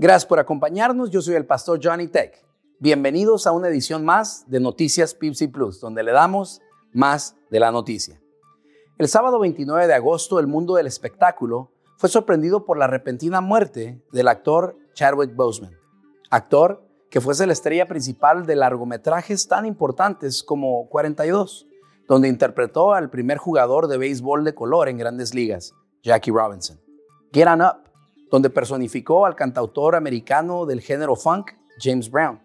Gracias por acompañarnos. Yo soy el pastor Johnny Tech. Bienvenidos a una edición más de Noticias Pipsy Plus, donde le damos más de la noticia. El sábado 29 de agosto, el mundo del espectáculo fue sorprendido por la repentina muerte del actor Chadwick Boseman, actor que fue la estrella principal de largometrajes tan importantes como 42, donde interpretó al primer jugador de béisbol de color en grandes ligas, Jackie Robinson. Get On Up, donde personificó al cantautor americano del género funk, James Brown.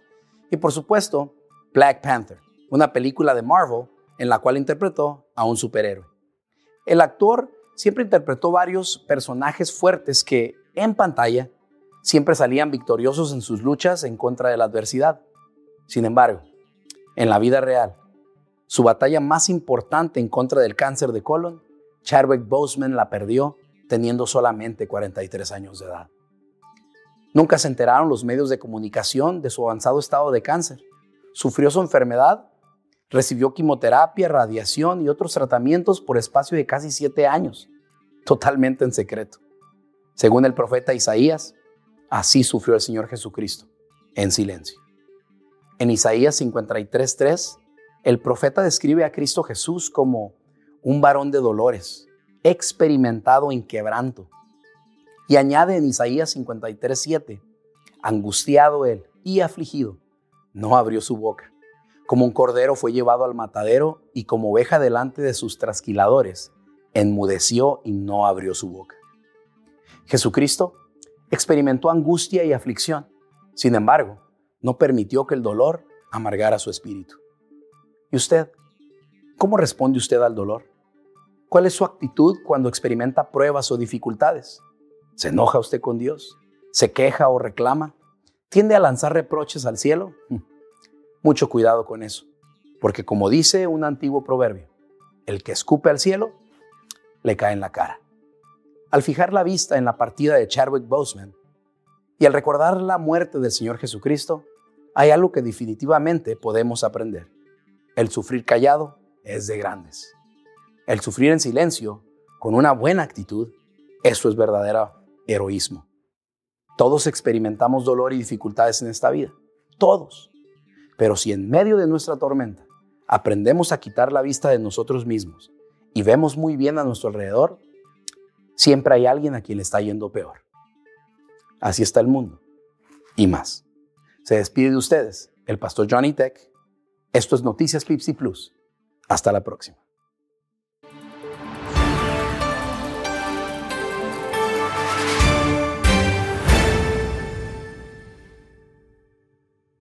Y por supuesto, Black Panther, una película de Marvel en la cual interpretó a un superhéroe. El actor siempre interpretó varios personajes fuertes que, en pantalla, siempre salían victoriosos en sus luchas en contra de la adversidad. Sin embargo, en la vida real, su batalla más importante en contra del cáncer de colon, Chadwick Boseman la perdió teniendo solamente 43 años de edad. Nunca se enteraron los medios de comunicación de su avanzado estado de cáncer. Sufrió su enfermedad, recibió quimioterapia, radiación y otros tratamientos por espacio de casi siete años, totalmente en secreto. Según el profeta Isaías, así sufrió el Señor Jesucristo, en silencio. En Isaías 53.3, el profeta describe a Cristo Jesús como un varón de dolores, experimentado en quebranto. Y añade en Isaías 53:7, angustiado él y afligido, no abrió su boca. Como un cordero fue llevado al matadero y como oveja delante de sus trasquiladores, enmudeció y no abrió su boca. Jesucristo experimentó angustia y aflicción. Sin embargo, no permitió que el dolor amargara su espíritu. ¿Y usted? ¿Cómo responde usted al dolor? ¿Cuál es su actitud cuando experimenta pruebas o dificultades? ¿Se enoja usted con Dios? ¿Se queja o reclama? ¿Tiende a lanzar reproches al cielo? Hmm. Mucho cuidado con eso, porque como dice un antiguo proverbio, el que escupe al cielo, le cae en la cara. Al fijar la vista en la partida de Chadwick Boseman y al recordar la muerte del Señor Jesucristo, hay algo que definitivamente podemos aprender. El sufrir callado es de grandes. El sufrir en silencio, con una buena actitud, eso es verdadero heroísmo. Todos experimentamos dolor y dificultades en esta vida, todos. Pero si en medio de nuestra tormenta aprendemos a quitar la vista de nosotros mismos y vemos muy bien a nuestro alrededor, siempre hay alguien a quien le está yendo peor. Así está el mundo. Y más. Se despide de ustedes el pastor Johnny Tech. Esto es Noticias Pipsy Plus. Hasta la próxima.